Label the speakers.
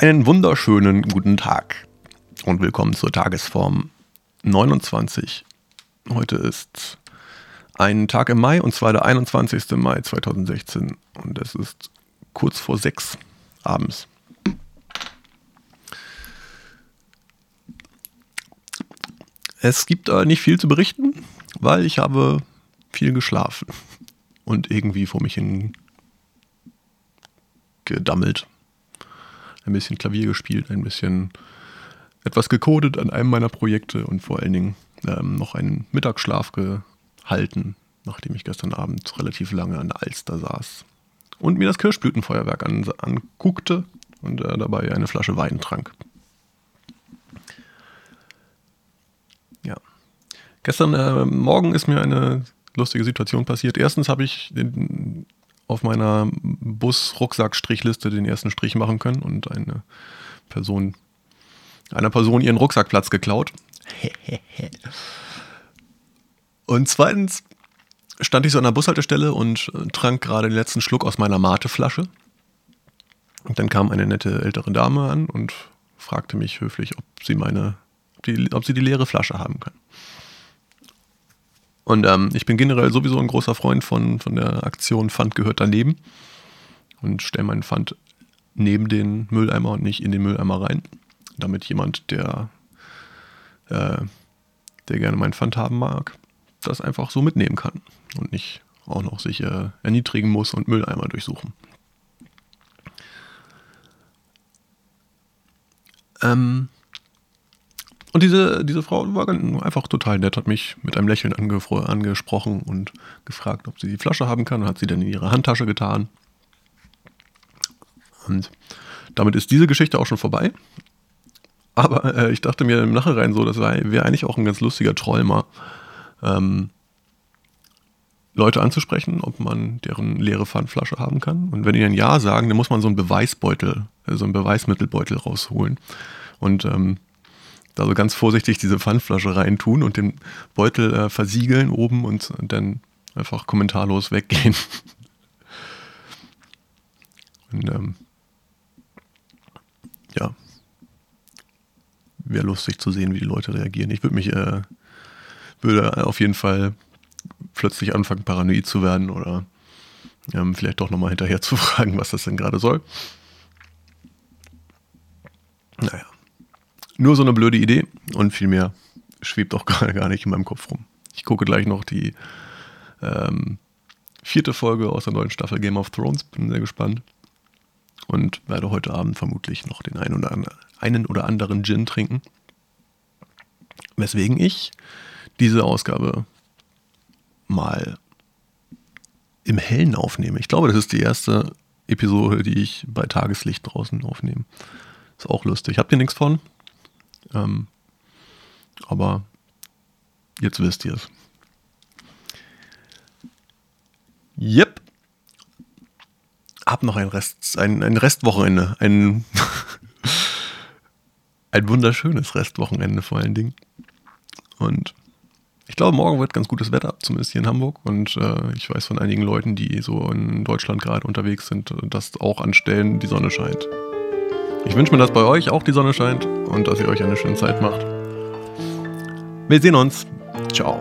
Speaker 1: Einen wunderschönen guten Tag und willkommen zur Tagesform 29. Heute ist ein Tag im Mai und zwar der 21. Mai 2016 und es ist kurz vor sechs abends. Es gibt äh, nicht viel zu berichten, weil ich habe viel geschlafen und irgendwie vor mich hin gedammelt. Ein bisschen Klavier gespielt, ein bisschen etwas gecodet an einem meiner Projekte und vor allen Dingen ähm, noch einen Mittagsschlaf gehalten, nachdem ich gestern Abend relativ lange an der Alster saß und mir das Kirschblütenfeuerwerk an, anguckte und äh, dabei eine Flasche Wein trank. Ja. Gestern äh, Morgen ist mir eine lustige Situation passiert. Erstens habe ich den, auf meiner Bus-Rucksack-Strichliste den ersten Strich machen können und eine Person, einer Person ihren Rucksackplatz geklaut. und zweitens stand ich so an der Bushaltestelle und äh, trank gerade den letzten Schluck aus meiner Mateflasche. Und dann kam eine nette ältere Dame an und fragte mich höflich, ob sie meine, die, ob sie die leere Flasche haben kann. Und ähm, ich bin generell sowieso ein großer Freund von, von der Aktion Pfand gehört daneben und stelle meinen Pfand neben den Mülleimer und nicht in den Mülleimer rein, damit jemand, der, äh, der gerne meinen Pfand haben mag, das einfach so mitnehmen kann und nicht auch noch sich äh, erniedrigen muss und Mülleimer durchsuchen. Ähm, und diese, diese Frau war einfach total nett, hat mich mit einem Lächeln angesprochen und gefragt, ob sie die Flasche haben kann. Und hat sie dann in ihre Handtasche getan. Und damit ist diese Geschichte auch schon vorbei. Aber äh, ich dachte mir im Nachhinein so, das wäre eigentlich auch ein ganz lustiger mal, ähm, Leute anzusprechen, ob man deren leere Pfandflasche haben kann. Und wenn die dann Ja sagen, dann muss man so einen Beweisbeutel, also einen Beweismittelbeutel rausholen. Und ähm, da so ganz vorsichtig diese Pfandflasche reintun und den Beutel äh, versiegeln oben und, und dann einfach kommentarlos weggehen. und ähm, ja, wäre lustig zu sehen, wie die Leute reagieren. Ich würde mich, äh, würde auf jeden Fall plötzlich anfangen, paranoid zu werden oder ähm, vielleicht doch nochmal hinterher zu fragen, was das denn gerade soll. Naja. Nur so eine blöde Idee und viel mehr schwebt auch gerade gar nicht in meinem Kopf rum. Ich gucke gleich noch die ähm, vierte Folge aus der neuen Staffel Game of Thrones, bin sehr gespannt. Und werde heute Abend vermutlich noch den einen oder, einen oder anderen Gin trinken. Weswegen ich diese Ausgabe mal im Hellen aufnehme. Ich glaube, das ist die erste Episode, die ich bei Tageslicht draußen aufnehme. Ist auch lustig. Habt ihr nichts von? Ähm, aber jetzt wisst ihr es. Yep. Hab noch ein Rest, ein, ein Restwochenende. Ein, ein wunderschönes Restwochenende vor allen Dingen. Und ich glaube, morgen wird ganz gutes Wetter, zumindest hier in Hamburg. Und äh, ich weiß von einigen Leuten, die so in Deutschland gerade unterwegs sind, dass auch an Stellen die Sonne scheint. Ich wünsche mir, dass bei euch auch die Sonne scheint und dass ihr euch eine schöne Zeit macht. Wir sehen uns. Ciao.